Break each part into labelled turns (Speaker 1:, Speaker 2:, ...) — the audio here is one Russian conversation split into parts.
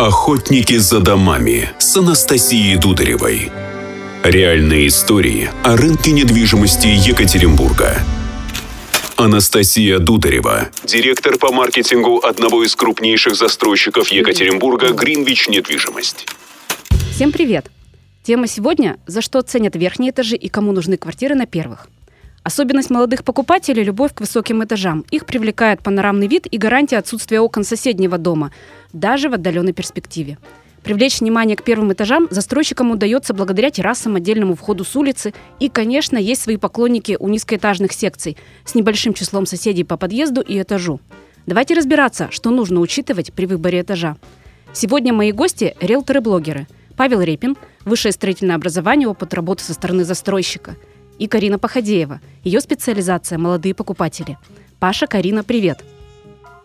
Speaker 1: Охотники за домами с Анастасией Дударевой. Реальные истории о рынке недвижимости Екатеринбурга. Анастасия Дударева, директор по маркетингу одного из крупнейших застройщиков Екатеринбурга «Гринвич Недвижимость».
Speaker 2: Всем привет! Тема сегодня – за что ценят верхние этажи и кому нужны квартиры на первых. Особенность молодых покупателей – любовь к высоким этажам. Их привлекает панорамный вид и гарантия отсутствия окон соседнего дома, даже в отдаленной перспективе. Привлечь внимание к первым этажам застройщикам удается благодаря террасам, отдельному входу с улицы. И, конечно, есть свои поклонники у низкоэтажных секций с небольшим числом соседей по подъезду и этажу. Давайте разбираться, что нужно учитывать при выборе этажа. Сегодня мои гости – риэлторы-блогеры. Павел Репин, высшее строительное образование, опыт работы со стороны застройщика – и Карина Походеева. Ее специализация – молодые покупатели. Паша, Карина, привет.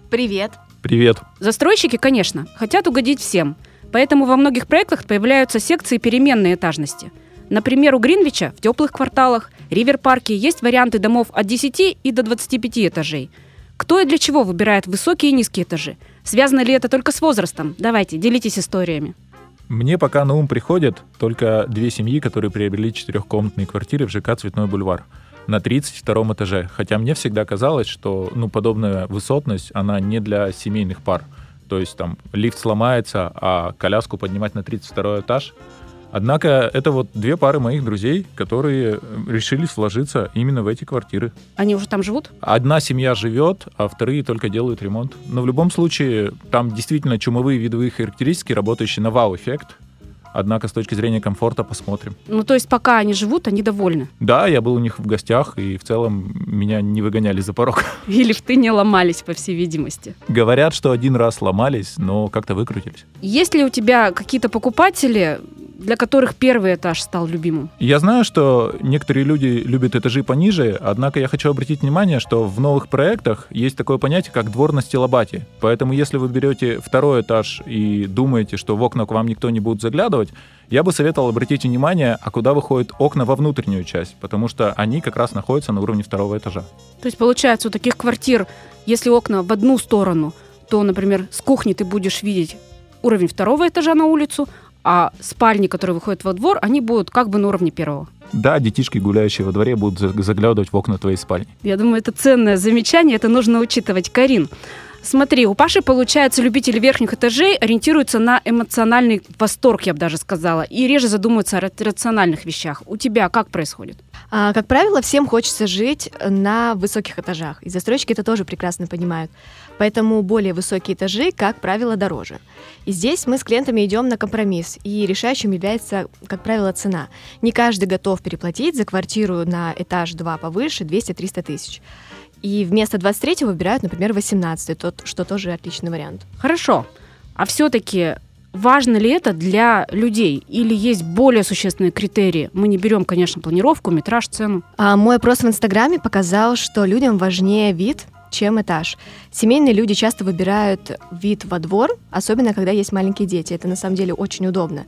Speaker 3: Привет.
Speaker 4: Привет.
Speaker 2: Застройщики, конечно, хотят угодить всем. Поэтому во многих проектах появляются секции переменной этажности. Например, у Гринвича в теплых кварталах, Ривер-парке есть варианты домов от 10 и до 25 этажей. Кто и для чего выбирает высокие и низкие этажи? Связано ли это только с возрастом? Давайте, делитесь историями.
Speaker 4: Мне пока на ум приходят только две семьи, которые приобрели четырехкомнатные квартиры в ЖК «Цветной бульвар» на 32 этаже. Хотя мне всегда казалось, что ну, подобная высотность, она не для семейных пар. То есть там лифт сломается, а коляску поднимать на 32 этаж — Однако это вот две пары моих друзей, которые э, решили сложиться именно в эти квартиры.
Speaker 2: Они уже там живут?
Speaker 4: Одна семья живет, а вторые только делают ремонт. Но в любом случае, там действительно чумовые видовые характеристики, работающие на вау-эффект. Однако с точки зрения комфорта посмотрим.
Speaker 2: Ну, то есть пока они живут, они довольны?
Speaker 4: Да, я был у них в гостях, и в целом меня не выгоняли за порог.
Speaker 2: И лифты не ломались, по всей видимости.
Speaker 4: Говорят, что один раз ломались, но как-то выкрутились.
Speaker 2: Есть ли у тебя какие-то покупатели, для которых первый этаж стал любимым?
Speaker 4: Я знаю, что некоторые люди любят этажи пониже, однако я хочу обратить внимание, что в новых проектах есть такое понятие, как двор на стилобате. Поэтому если вы берете второй этаж и думаете, что в окна к вам никто не будет заглядывать, я бы советовал обратить внимание, а куда выходят окна во внутреннюю часть, потому что они как раз находятся на уровне второго этажа.
Speaker 2: То есть получается у таких квартир, если окна в одну сторону, то, например, с кухни ты будешь видеть уровень второго этажа на улицу, а спальни, которые выходят во двор, они будут как бы на уровне первого.
Speaker 4: Да, детишки, гуляющие во дворе, будут заглядывать в окна твоей спальни.
Speaker 2: Я думаю, это ценное замечание, это нужно учитывать. Карин, Смотри, у Паши, получается, любители верхних этажей ориентируются на эмоциональный восторг, я бы даже сказала, и реже задумываются о рациональных вещах. У тебя как происходит?
Speaker 3: А, как правило, всем хочется жить на высоких этажах, и застройщики это тоже прекрасно понимают. Поэтому более высокие этажи, как правило, дороже. И здесь мы с клиентами идем на компромисс, и решающим является, как правило, цена. Не каждый готов переплатить за квартиру на этаж 2 повыше 200-300 тысяч. И вместо 23 выбирают, например, 18, тот, что тоже отличный вариант.
Speaker 2: Хорошо. А все-таки важно ли это для людей? Или есть более существенные критерии? Мы не берем, конечно, планировку, метраж, цену.
Speaker 3: А мой опрос в Инстаграме показал, что людям важнее вид, чем этаж. Семейные люди часто выбирают вид во двор, особенно когда есть маленькие дети. Это на самом деле очень удобно.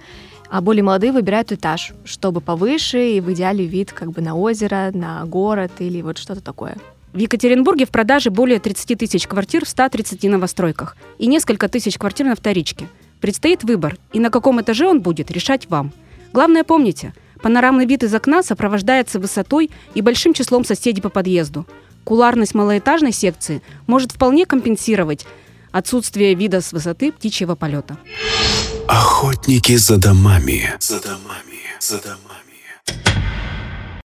Speaker 3: А более молодые выбирают этаж, чтобы повыше и в идеале вид как бы на озеро, на город или вот что-то такое.
Speaker 2: В Екатеринбурге в продаже более 30 тысяч квартир в 130 новостройках и несколько тысяч квартир на вторичке. Предстоит выбор, и на каком этаже он будет, решать вам. Главное помните, панорамный вид из окна сопровождается высотой и большим числом соседей по подъезду. Куларность малоэтажной секции может вполне компенсировать отсутствие вида с высоты птичьего полета.
Speaker 1: Охотники за домами. За домами. За домами.